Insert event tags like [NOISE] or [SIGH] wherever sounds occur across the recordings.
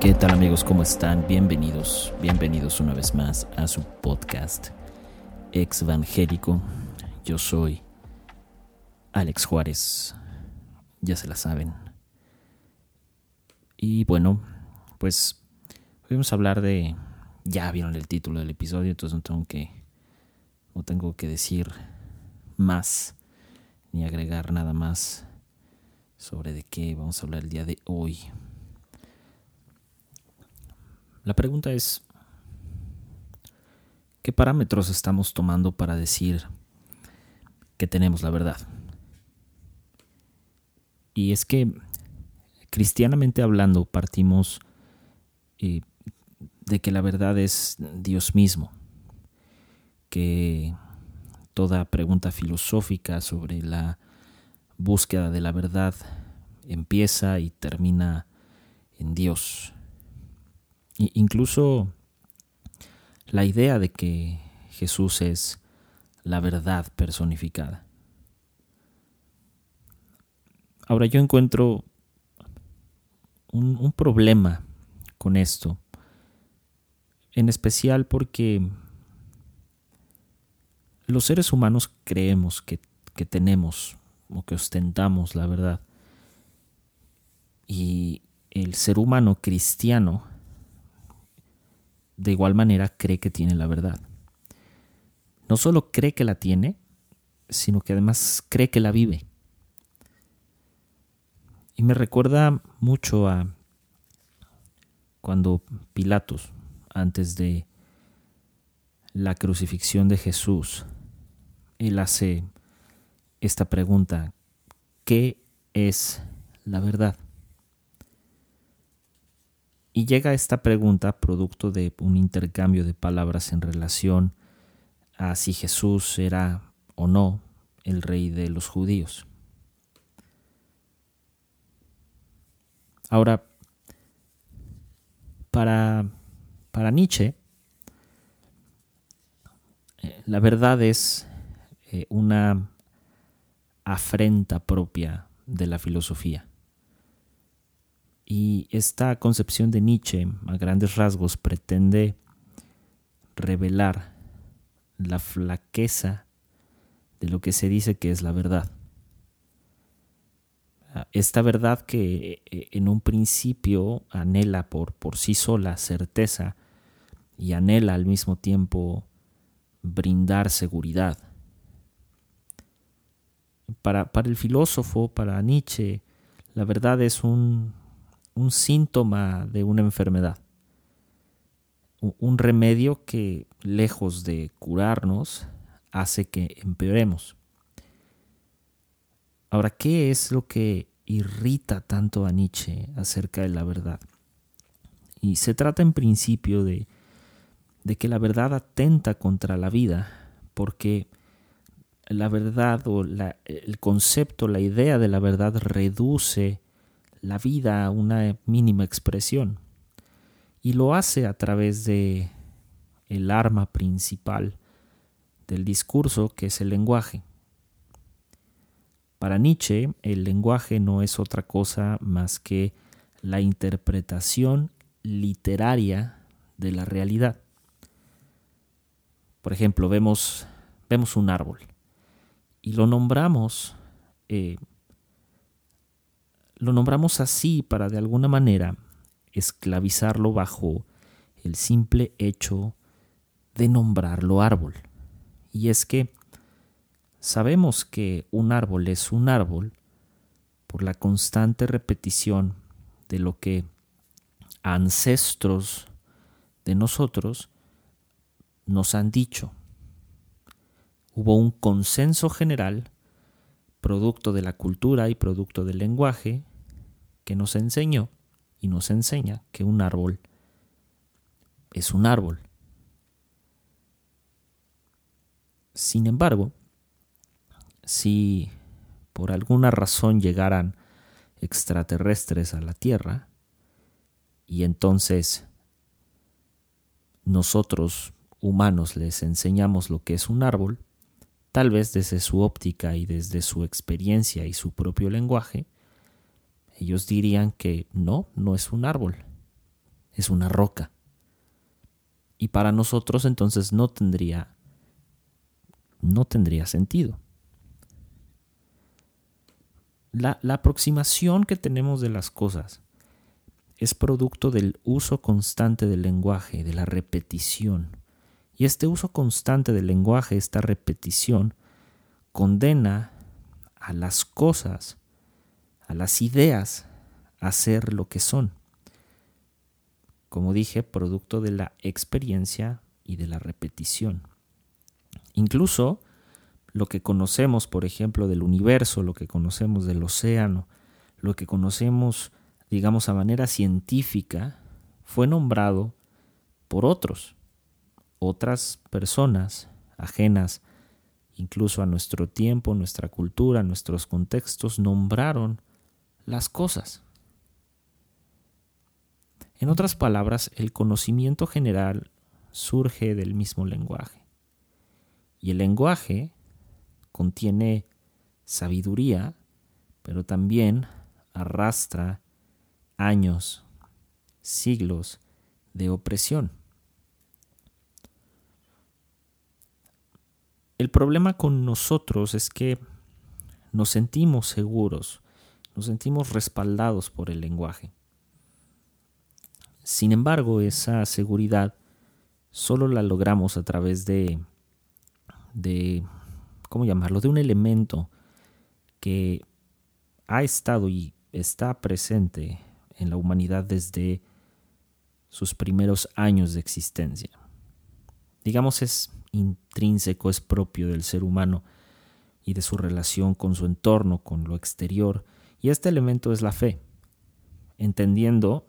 ¿Qué tal amigos? ¿Cómo están? Bienvenidos, bienvenidos una vez más a su podcast Exvangélico. Yo soy Alex Juárez, ya se la saben. Y bueno, pues vamos a hablar de... Ya vieron el título del episodio, entonces no tengo que, no tengo que decir más ni agregar nada más sobre de qué vamos a hablar el día de hoy. La pregunta es, ¿qué parámetros estamos tomando para decir que tenemos la verdad? Y es que, cristianamente hablando, partimos eh, de que la verdad es Dios mismo, que toda pregunta filosófica sobre la búsqueda de la verdad empieza y termina en Dios incluso la idea de que Jesús es la verdad personificada. Ahora yo encuentro un, un, problema con esto, en especial porque los seres humanos creemos que, que tenemos o que ostentamos la verdad. Y el ser humano cristiano de igual manera cree que tiene la verdad. No solo cree que la tiene, sino que además cree que la vive. Y me recuerda mucho a cuando Pilatos, antes de la crucifixión de Jesús, él hace esta pregunta, ¿qué es la verdad? Y llega esta pregunta producto de un intercambio de palabras en relación a si Jesús era o no el rey de los judíos. Ahora, para, para Nietzsche, eh, la verdad es eh, una afrenta propia de la filosofía. Y esta concepción de Nietzsche, a grandes rasgos, pretende revelar la flaqueza de lo que se dice que es la verdad. Esta verdad que eh, en un principio anhela por, por sí sola certeza y anhela al mismo tiempo brindar seguridad. Para, para el filósofo, para Nietzsche, la verdad es un, un síntoma de una enfermedad, un remedio que, lejos de curarnos, hace que empeoremos. Ahora, ¿qué es lo que irrita tanto a Nietzsche acerca de la verdad? Y se trata en principio de, de que la verdad atenta contra la vida, porque la verdad o el concepto, la idea de la verdad reduce la vida una mínima expresión. Y lo hace a través de el arma principal del discurso, que es el lenguaje. Para Nietzsche, el lenguaje no es otra cosa más que la interpretación literaria de la realidad. Por ejemplo, vemos, vemos un árbol y lo nombramos eh, lo nombramos así para de alguna manera esclavizarlo bajo el simple hecho de nombrarlo árbol. Y es que sabemos que un árbol es un árbol por la constante repetición de lo que ancestros de nosotros nos han dicho. Hubo un consenso general, producto de la cultura y producto del lenguaje, que nos enseñó y nos enseña que un árbol es un árbol. Sin embargo, si por alguna razón llegaran extraterrestres a la Tierra, y entonces nosotros humanos les enseñamos lo que es un árbol, tal vez desde su óptica y desde su experiencia y su propio lenguaje, ellos dirían que no, no es un árbol, es una roca. Y para nosotros entonces no tendría no tendría sentido. La, la, aproximación que tenemos de las cosas es producto del uso constante del lenguaje, de la repetición. Y este uso constante del lenguaje, esta repetición, condena a las cosas, a las ideas, a ser lo que son. Como dije, producto de la experiencia y de la repetición. Incluso lo que conocemos, por ejemplo, del universo, lo que conocemos del océano, lo que conocemos, digamos, a manera científica, fue nombrado por otros, otras personas ajenas incluso a nuestro tiempo, nuestra cultura, nuestros contextos, nombraron las cosas. En otras palabras, el conocimiento general surge del mismo lenguaje. Y el lenguaje contiene sabiduría, pero también arrastra años, siglos de opresión. El problema con nosotros es que nos sentimos seguros, nos sentimos respaldados por el lenguaje. Sin embargo, esa seguridad solo la logramos a través de, de, ¿cómo llamarlo?, de un elemento que ha estado y está presente en la humanidad desde sus primeros años de existencia. Digamos, es intrínseco, es propio del ser humano y de su relación con su entorno, con lo exterior. Y este elemento es la fe, entendiendo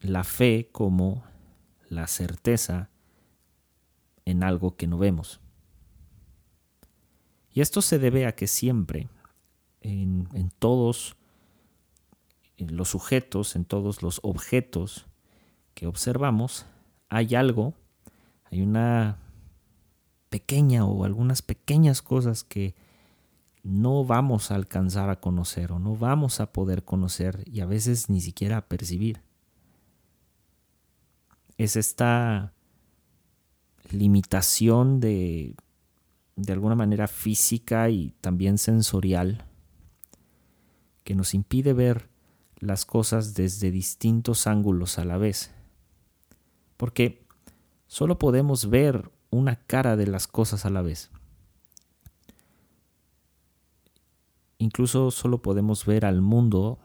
la fe como la certeza en algo que no vemos. Y esto se debe a que siempre, en, todos los sujetos, en todos los objetos que observamos, hay algo hay una pequeña o algunas pequeñas cosas que no vamos a alcanzar a conocer o no vamos a poder conocer y a veces ni siquiera a percibir. Es esta limitación de, de alguna manera física y también sensorial que nos impide ver las cosas desde distintos ángulos a la vez. Porque Solo podemos ver una cara de las cosas a la vez. Incluso solo podemos ver al mundo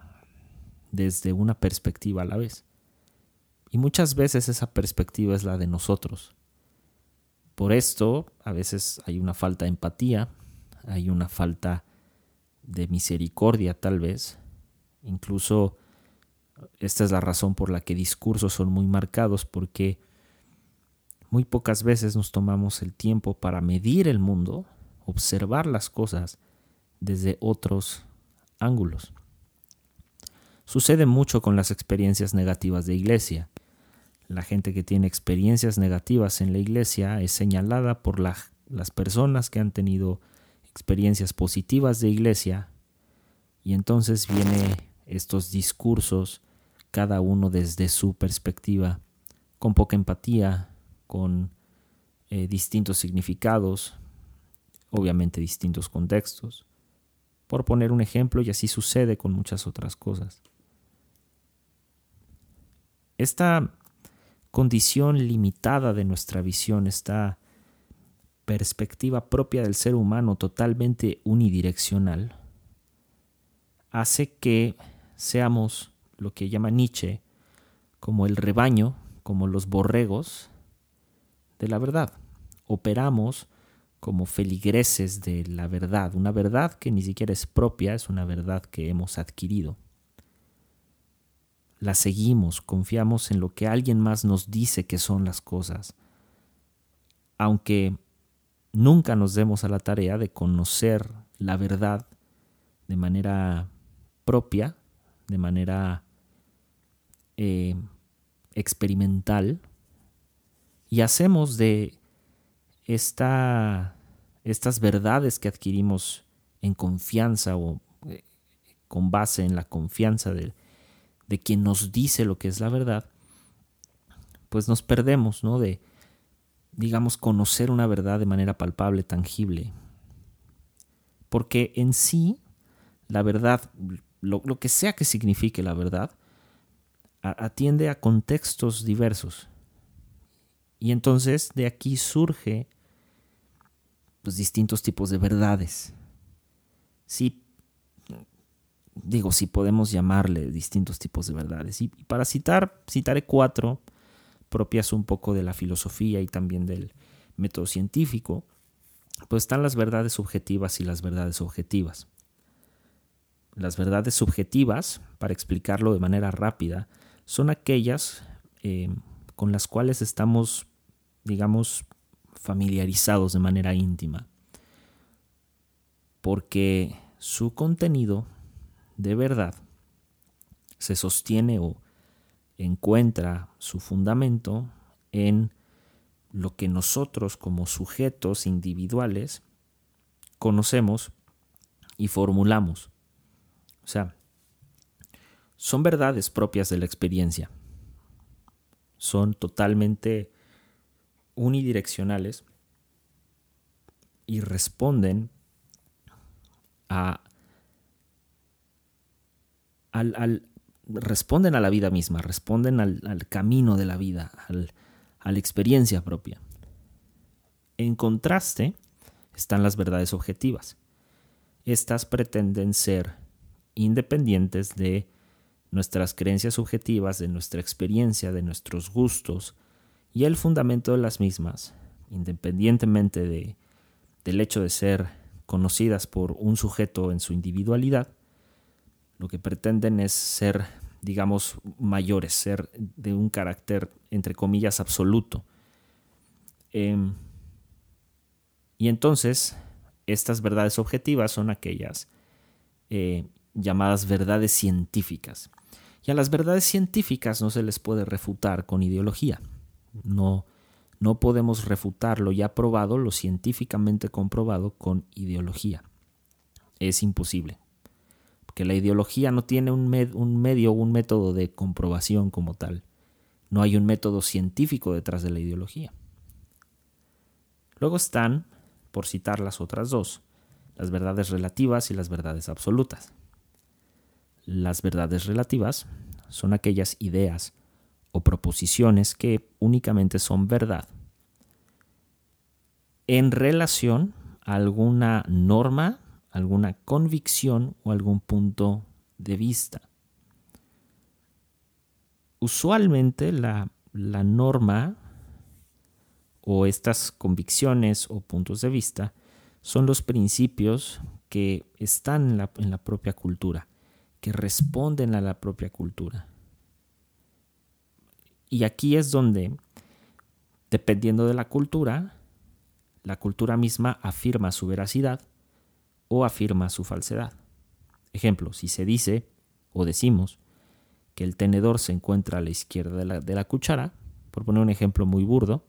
desde una perspectiva a la vez. Y muchas veces esa perspectiva es la de nosotros. Por esto, a veces hay una falta de empatía, hay una falta de misericordia tal vez. Incluso esta es la razón por la que discursos son muy marcados, porque muy pocas veces nos tomamos el tiempo para medir el mundo, observar las cosas desde otros ángulos. Sucede mucho con las experiencias negativas de iglesia. La gente que tiene experiencias negativas en la iglesia es señalada por las personas que han tenido experiencias positivas de iglesia y entonces vienen estos discursos, cada uno desde su perspectiva, con poca empatía, con eh, distintos significados, obviamente distintos contextos, por poner un ejemplo, y así sucede con muchas otras cosas. Esta condición limitada de nuestra visión, esta perspectiva propia del ser humano totalmente unidireccional, hace que seamos lo que llama Nietzsche como el rebaño, como los borregos de la verdad. Operamos como feligreses de la verdad, una verdad que ni siquiera es propia, es una verdad que hemos adquirido. La seguimos, confiamos en lo que alguien más nos dice que son las cosas, aunque nunca nos demos a la tarea de conocer la verdad de manera propia, de manera eh, experimental, y hacemos de esta, estas verdades que adquirimos en confianza o eh, con base en la confianza de, de quien nos dice lo que es la verdad, pues nos perdemos, ¿no? De, digamos, conocer una verdad de manera palpable, tangible. Porque en sí, la verdad, lo, que sea que signifique la verdad, atiende a contextos diversos. Y entonces de aquí surge pues, distintos tipos de verdades. Sí, digo, si podemos llamarle distintos tipos de verdades. Y para citar, citaré cuatro propias un poco de la filosofía y también del método científico, pues están las verdades subjetivas y las verdades objetivas. Las verdades subjetivas, para explicarlo de manera rápida, son aquellas eh, con las cuales estamos, digamos, familiarizados de manera íntima, porque su contenido de verdad se sostiene o encuentra su fundamento en lo que nosotros como sujetos individuales conocemos y formulamos. O sea, son verdades propias de la experiencia. Son totalmente unidireccionales y responden a al, responden a la vida misma, responden al, camino de la vida, a la experiencia propia. En contraste están las verdades objetivas. Estas pretenden ser independientes de nuestras creencias subjetivas, de nuestra experiencia, de nuestros gustos, y el fundamento de las mismas, independientemente de, del hecho de ser conocidas por un sujeto en su individualidad, lo que pretenden es ser, digamos, mayores, ser de un carácter, entre comillas, absoluto. Em, y entonces, estas verdades objetivas son aquellas eh, llamadas verdades científicas. Y a las verdades científicas no se les puede refutar con ideología. No, no podemos refutar lo ya probado, lo científicamente comprobado con ideología. Es imposible que la ideología no tiene un, un medio un método de comprobación como tal. No hay un método científico detrás de la ideología. Luego están, por citar las otras dos, las verdades relativas y las verdades absolutas. Las verdades relativas son aquellas ideas o proposiciones que únicamente son verdad en relación a alguna norma alguna convicción o algún punto de vista. Usualmente la, norma o estas convicciones o puntos de vista son los principios que están en la, en la, propia cultura, que responden a la propia cultura. Y aquí es donde, dependiendo de la cultura, la cultura misma afirma su veracidad o afirma su falsedad. Ejemplo, si se dice o decimos que el tenedor se encuentra a la izquierda de la, cuchara, por poner un ejemplo muy burdo,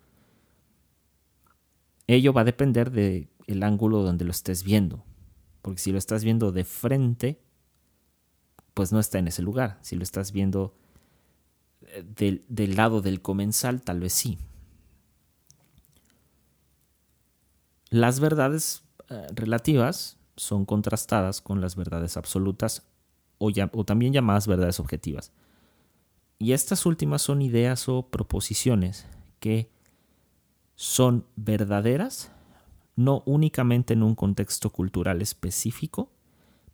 ello va a depender del el ángulo donde lo estés viendo. Porque si lo estás viendo de frente, pues no está en ese lugar. Si lo estás viendo del, del lado del comensal, tal vez sí. Las verdades eh, relativas son contrastadas con las verdades absolutas o, o también llamadas verdades objetivas. Y estas últimas son ideas o proposiciones que son verdaderas no únicamente en un contexto cultural específico,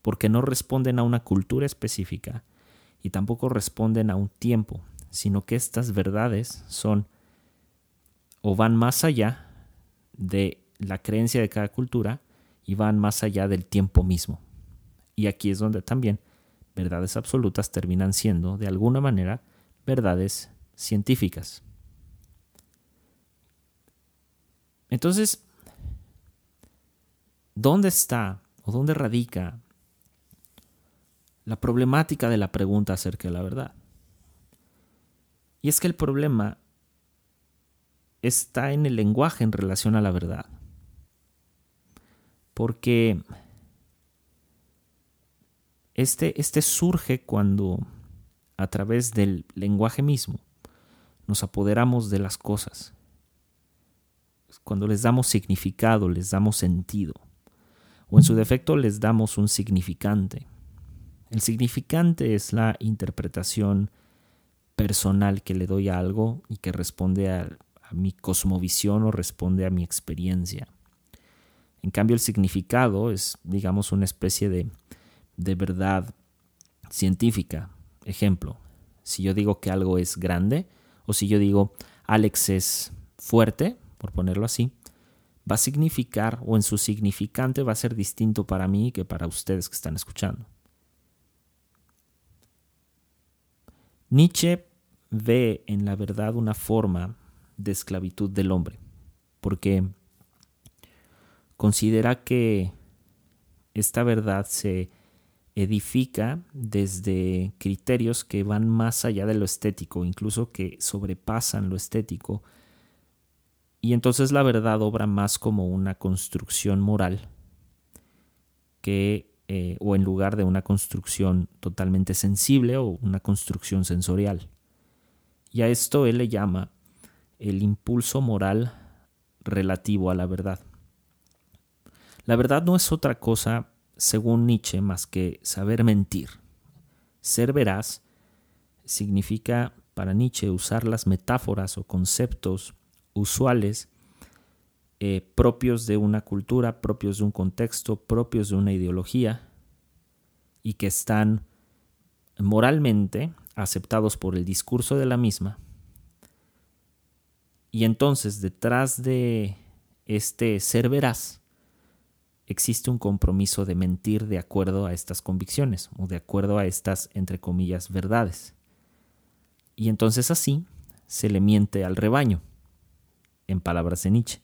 porque no responden a una cultura específica y tampoco responden a un tiempo, sino que estas verdades son o van más allá de la creencia de cada cultura y van más allá del tiempo mismo. Y aquí es donde también verdades absolutas terminan siendo, de alguna manera, verdades científicas. Entonces, ¿dónde está o dónde radica la problemática de la pregunta acerca de la verdad? Y es que el problema está en el lenguaje en relación a la verdad porque este, este surge cuando a través del lenguaje mismo, nos apoderamos de las cosas. Cuando les damos significado, les damos sentido, o en su defecto les damos un significante. El significante es la interpretación personal que le doy a algo y que responde a, mi cosmovisión o responde a mi experiencia. En cambio, el significado es, digamos, una especie de, de verdad científica. Ejemplo, si yo digo que algo es grande, o si yo digo Alex es fuerte, por ponerlo así, va a significar, o en su significante va a ser distinto para mí que para ustedes que están escuchando. Nietzsche ve en la verdad una forma de esclavitud del hombre, porque considera que esta verdad se edifica desde criterios que van más allá de lo estético, incluso que sobrepasan lo estético, y entonces la verdad obra más como una construcción moral que eh, o en lugar de una construcción totalmente sensible o una construcción sensorial. Y a esto él le llama el impulso moral relativo a la verdad. La verdad no es otra cosa, según Nietzsche, más que saber mentir. Ser veraz significa para Nietzsche usar las metáforas o conceptos usuales eh, propios de una cultura, propios de un contexto, propios de una ideología y que están moralmente aceptados por el discurso de la misma y entonces detrás de este ser veraz existe un compromiso de mentir de acuerdo a estas convicciones o de acuerdo a estas, entre comillas, verdades. Y entonces así se le miente al rebaño, en palabras de Nietzsche.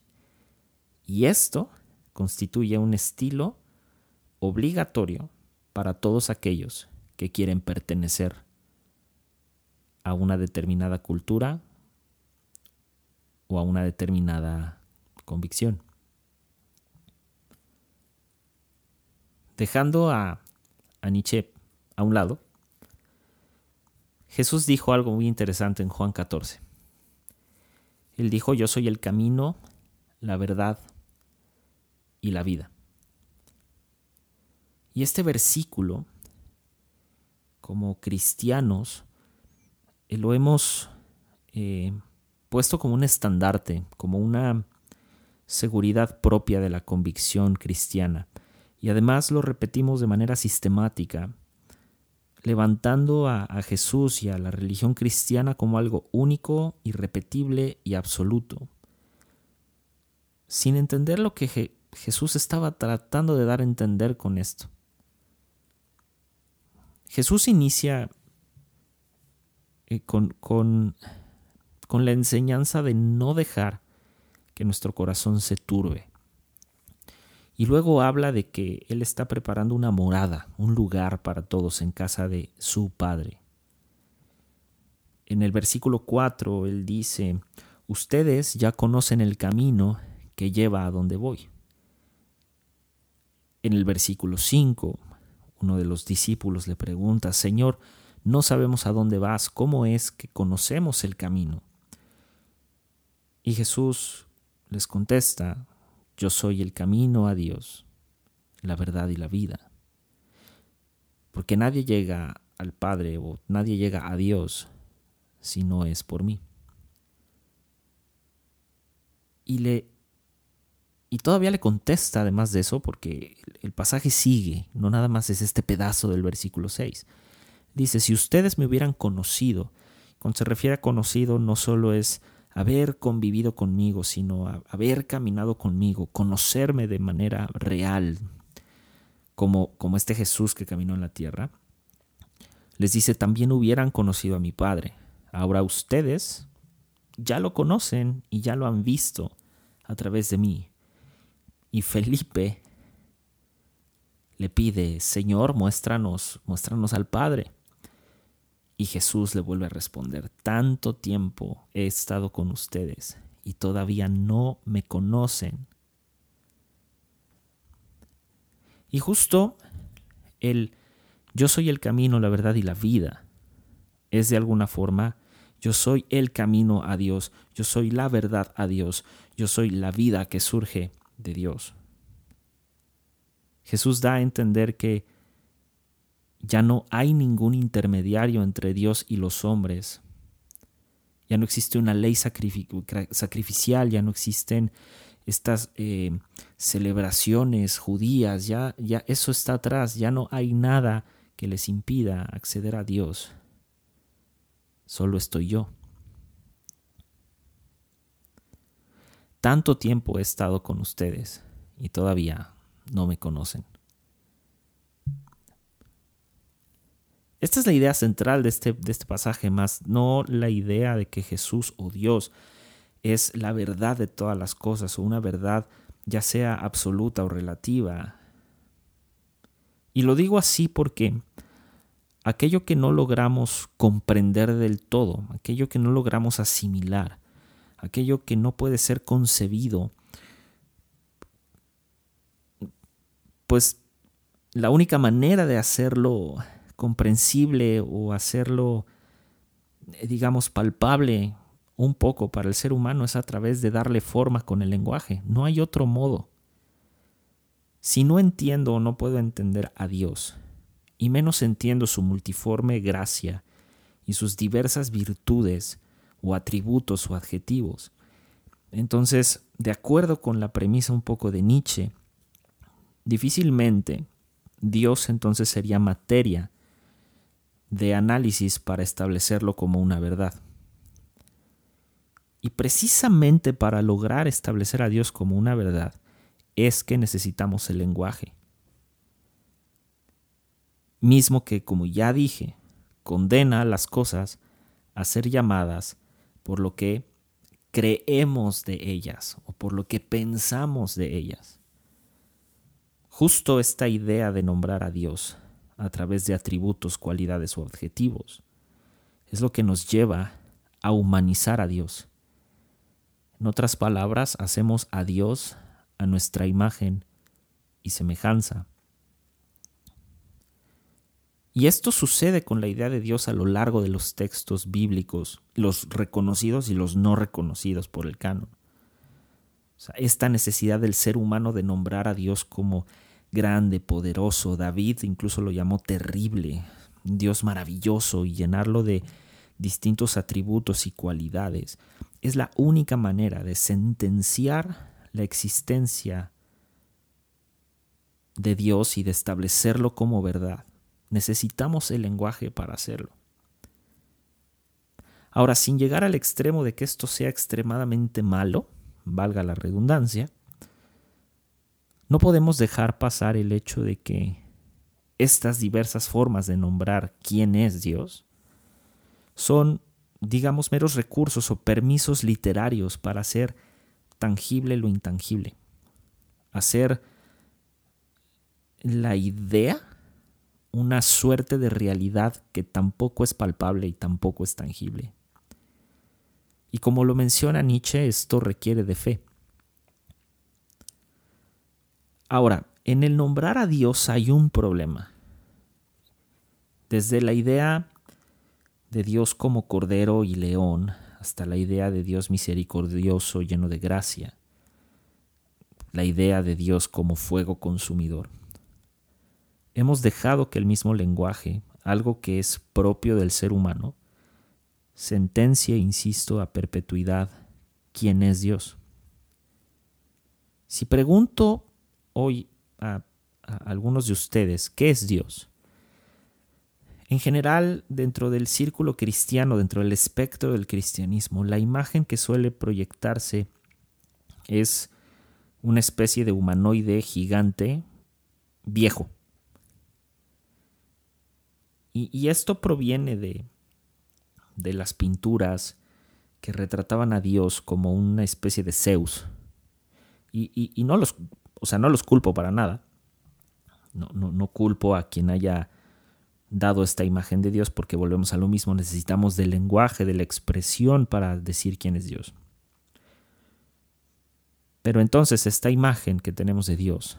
Y esto constituye un estilo obligatorio para todos aquellos que quieren pertenecer a una determinada cultura o a una determinada convicción. Dejando a, a Nietzsche a un lado, Jesús dijo algo muy interesante en Juan 14. Él dijo, yo soy el camino, la verdad y la vida. Y este versículo, como cristianos, lo hemos eh, puesto como un estandarte, como una seguridad propia de la convicción cristiana. Y además lo repetimos de manera sistemática, levantando a, Jesús y a la religión cristiana como algo único, irrepetible y absoluto, sin entender lo que Jesús estaba tratando de dar a entender con esto. Jesús inicia eh, con, con con la enseñanza de no dejar que nuestro corazón se turbe. Y luego habla de que Él está preparando una morada, un lugar para todos en casa de su Padre. En el versículo 4 Él dice, ustedes ya conocen el camino que lleva a donde voy. En el versículo 5, uno de los discípulos le pregunta, Señor, no sabemos a dónde vas, ¿cómo es que conocemos el camino? Y Jesús les contesta, yo soy el camino a Dios, la verdad y la vida. Porque nadie llega al Padre o nadie llega a Dios si no es por mí. Y le y todavía le contesta además de eso porque el pasaje sigue, no nada más es este pedazo del versículo 6. Dice, si ustedes me hubieran conocido, cuando se refiere a conocido no solo es haber convivido conmigo, sino haber caminado conmigo, conocerme de manera real, como, como este Jesús que caminó en la tierra, les dice, también hubieran conocido a mi Padre. Ahora ustedes ya lo conocen y ya lo han visto a través de mí. Y Felipe le pide, Señor, muéstranos, muéstranos al Padre. Y Jesús le vuelve a responder, tanto tiempo he estado con ustedes y todavía no me conocen. Y justo el yo soy el camino, la verdad y la vida es de alguna forma, yo soy el camino a Dios, yo soy la verdad a Dios, yo soy la vida que surge de Dios. Jesús da a entender que ya no hay ningún intermediario entre Dios y los hombres. Ya no existe una ley sacrificial, ya no existen estas eh, celebraciones judías, ya, ya eso está atrás, ya no hay nada que les impida acceder a Dios. Solo estoy yo. Tanto tiempo he estado con ustedes y todavía no me conocen. Esta es la idea central de este, de este pasaje, más no la idea de que Jesús o Dios es la verdad de todas las cosas o una verdad ya sea absoluta o relativa. Y lo digo así porque aquello que no logramos comprender del todo, aquello que no logramos asimilar, aquello que no puede ser concebido, pues la única manera de hacerlo comprensible o hacerlo, eh, digamos, palpable un poco para el ser humano es a través de darle forma con el lenguaje. No hay otro modo. Si no entiendo o no puedo entender a Dios, y menos entiendo su multiforme gracia y sus diversas virtudes o atributos o adjetivos, entonces, de acuerdo con la premisa un poco de Nietzsche, difícilmente Dios entonces sería materia de análisis para establecerlo como una verdad. Y precisamente para lograr establecer a Dios como una verdad es que necesitamos el lenguaje. Mismo que, como ya dije, condena las cosas a ser llamadas por lo que creemos de ellas o por lo que pensamos de ellas. Justo esta idea de nombrar a Dios a través de atributos, cualidades o adjetivos. Es lo que nos lleva a humanizar a Dios. En otras palabras, hacemos a Dios a nuestra imagen y semejanza. Y esto sucede con la idea de Dios a lo largo de los textos bíblicos, los reconocidos y los no reconocidos por el canon. esta necesidad del ser humano de nombrar a Dios como grande, poderoso. David incluso lo llamó terrible, Dios maravilloso y llenarlo de distintos atributos y cualidades. Es la única manera de sentenciar la existencia de Dios y de establecerlo como verdad. Necesitamos el lenguaje para hacerlo. Ahora, sin llegar al extremo de que esto sea extremadamente malo, valga la redundancia, no podemos dejar pasar el hecho de que estas diversas formas de nombrar quién es Dios son, digamos, meros recursos o permisos literarios para hacer tangible lo intangible, hacer la idea una suerte de realidad que tampoco es palpable y tampoco es tangible. Y como lo menciona Nietzsche, esto requiere de fe. Ahora, en el nombrar a Dios hay un problema. Desde la idea de Dios como cordero y león hasta la idea de Dios misericordioso lleno de gracia, la idea de Dios como fuego consumidor. Hemos dejado que el mismo lenguaje, algo que es propio del ser humano, sentencia, insisto, a perpetuidad quién es Dios. Si pregunto hoy a, algunos de ustedes, ¿qué es Dios? En general, dentro del círculo cristiano, dentro del espectro del cristianismo, la imagen que suele proyectarse es una especie de humanoide gigante viejo. Y, esto proviene de, de las pinturas que retrataban a Dios como una especie de Zeus. Y, y, no los o sea, no los culpo para nada. No, no, no culpo a quien haya dado esta imagen de Dios porque volvemos a lo mismo, necesitamos del lenguaje, de la expresión para decir quién es Dios. Pero entonces esta imagen que tenemos de Dios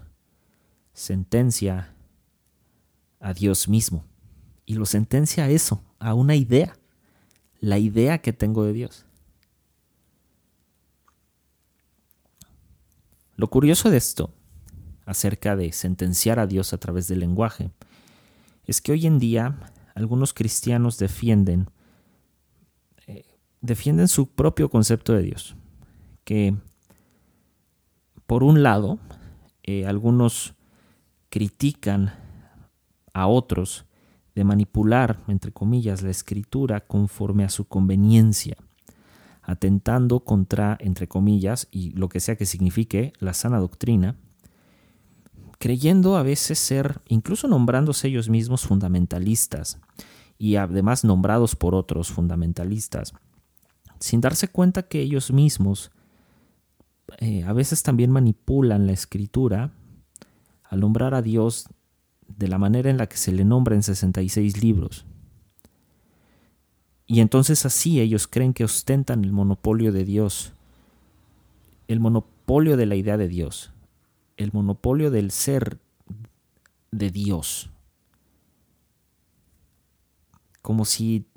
sentencia a Dios mismo y lo sentencia a eso, a una idea, la idea que tengo de Dios. Lo curioso de esto, acerca de sentenciar a Dios a través del lenguaje, es que hoy en día algunos cristianos defienden, eh, su propio concepto de Dios, que por un lado, eh, algunos critican a otros de manipular, entre comillas, la escritura conforme a su conveniencia, atentando contra, entre comillas, y lo que sea que signifique, la sana doctrina, creyendo a veces ser, incluso nombrándose ellos mismos fundamentalistas, y además nombrados por otros fundamentalistas, sin darse cuenta que ellos mismos eh, a veces también manipulan la escritura al nombrar a Dios de la manera en la que se le nombra en 66 libros. Y entonces así ellos creen que ostentan el monopolio de Dios, el monopolio de la idea de Dios, el monopolio del ser de Dios. Como si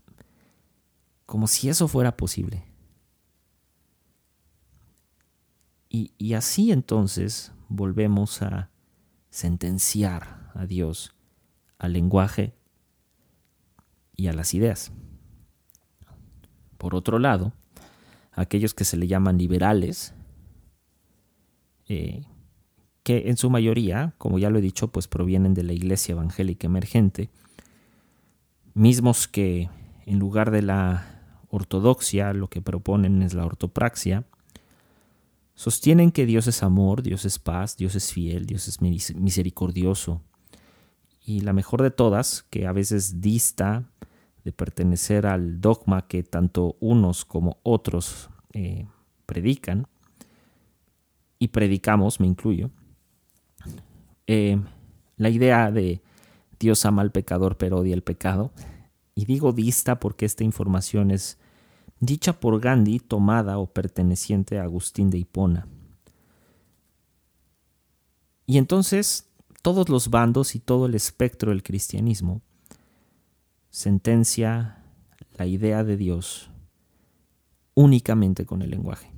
como si eso fuera posible. Y, así entonces volvemos a sentenciar a Dios, al lenguaje y a las ideas. Por otro lado, aquellos que se le llaman liberales, eh, que en su mayoría, como ya lo he dicho, pues provienen de la iglesia evangélica emergente, mismos que en lugar de la ortodoxia lo que proponen es la ortopraxia, Sostienen que Dios es amor, Dios es paz, Dios es fiel, Dios es misericordioso. Y la mejor de todas, que a veces dista de pertenecer al dogma que tanto unos como otros eh, predican, y predicamos, me incluyo, eh, la idea de Dios ama al pecador pero odia el pecado, y digo dista porque esta información es dicha por Gandhi, tomada o perteneciente a Agustín de Hipona. Y entonces todos los bandos y todo el espectro del cristianismo sentencia la idea de Dios únicamente con el lenguaje.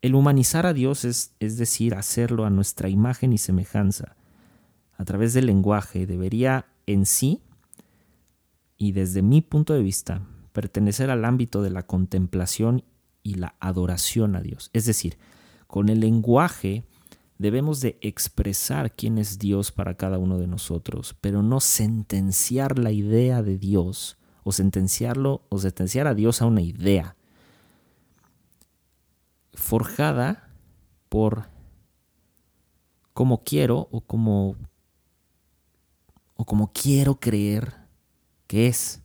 El humanizar a Dios es, es decir, hacerlo a nuestra imagen y semejanza a través del lenguaje, debería en sí y desde mi punto de vista pertenecer al ámbito de la contemplación y la adoración a Dios. Es decir, con el lenguaje debemos de expresar quién es Dios para cada uno de nosotros, pero no sentenciar la idea de Dios o sentenciarlo o sentenciar a Dios a una idea forjada por como quiero o como o como quiero creer que es.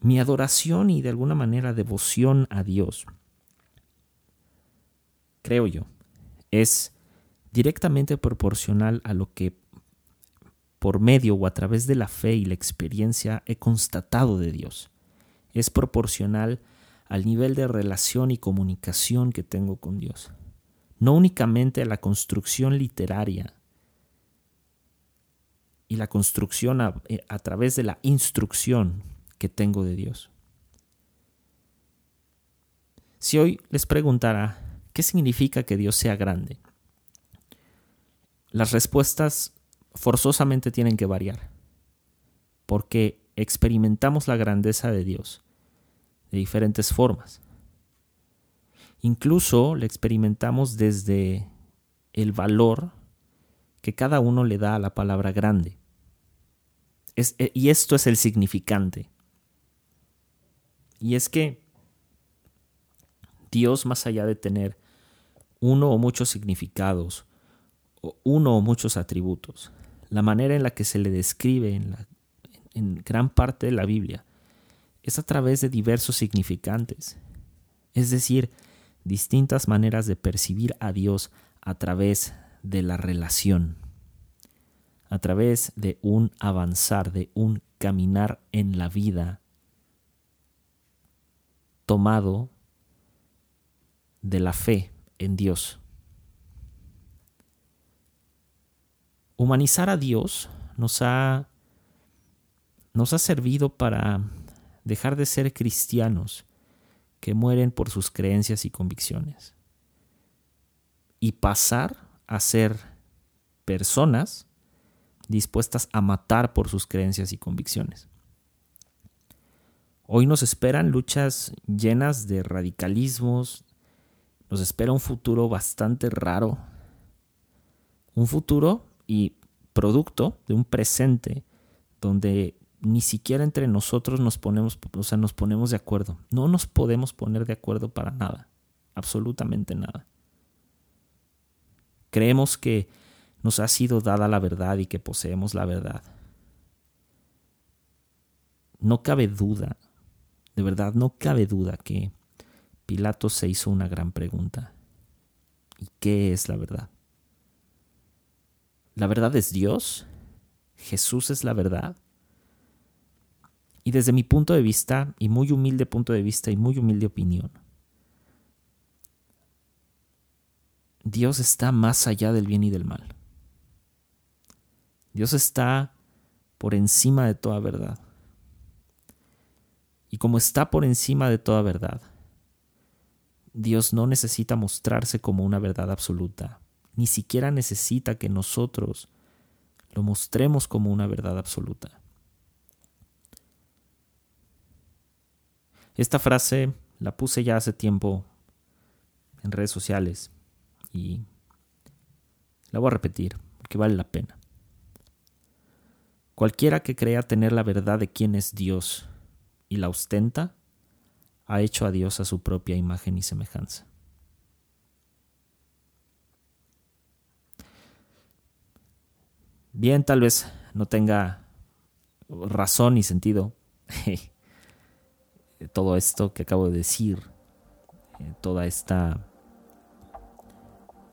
Mi adoración y de alguna manera devoción a Dios, creo yo, es directamente proporcional a lo que por medio o a través de la fe y la experiencia he constatado de Dios. Es proporcional al nivel de relación y comunicación que tengo con Dios. No únicamente a la construcción literaria y la construcción eh, a, través de la instrucción que tengo de Dios. Si hoy les preguntara qué significa que Dios sea grande, las respuestas forzosamente tienen que variar, porque experimentamos la grandeza de Dios de diferentes formas. Incluso la experimentamos desde el valor que cada uno le da a la palabra grande. Eh, y esto es el significante. Y es que Dios, más allá de tener uno o muchos significados, o uno o muchos atributos, la manera en la que se le describe en, en gran parte de la Biblia es a través de diversos significantes, es decir, distintas maneras de percibir a Dios a través de la relación a través de un avanzar, de un caminar en la vida tomado de la fe en Dios. Humanizar a Dios nos ha nos ha servido para dejar de ser cristianos que mueren por sus creencias y convicciones y pasar a ser personas dispuestas a matar por sus creencias y convicciones. Hoy nos esperan luchas llenas de radicalismos, nos espera un futuro bastante raro, un futuro y producto de un presente donde ni siquiera entre nosotros nos ponemos, o sea, nos ponemos de acuerdo. No nos podemos poner de acuerdo para nada, absolutamente nada. Creemos que nos ha sido dada la verdad y que poseemos la verdad. No cabe duda, de verdad, no cabe duda que Pilato se hizo una gran pregunta. ¿Y qué es la verdad? ¿La verdad es Dios? ¿Jesús es la verdad? Y desde mi punto de vista, y muy humilde punto de vista y muy humilde opinión, Dios está más allá del bien y del mal. Dios está por encima de toda verdad. Y como está por encima de toda verdad, Dios no necesita mostrarse como una verdad absoluta, ni siquiera necesita que nosotros lo mostremos como una verdad absoluta. Esta frase la puse ya hace tiempo en redes sociales y la voy a repetir porque vale la pena. Cualquiera que crea tener la verdad de quién es Dios y la ostenta, ha hecho a Dios a su propia imagen y semejanza. Bien, tal vez no tenga razón ni sentido [LAUGHS] todo esto que acabo de decir, eh, toda esta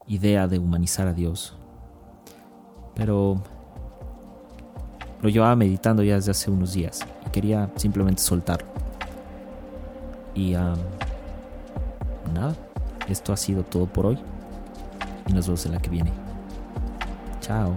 idea de humanizar a Dios. Pero lo llevaba meditando ya desde hace unos días y quería simplemente soltarlo. Y nada, esto ha sido todo por hoy y nos vemos en la que viene. Chao.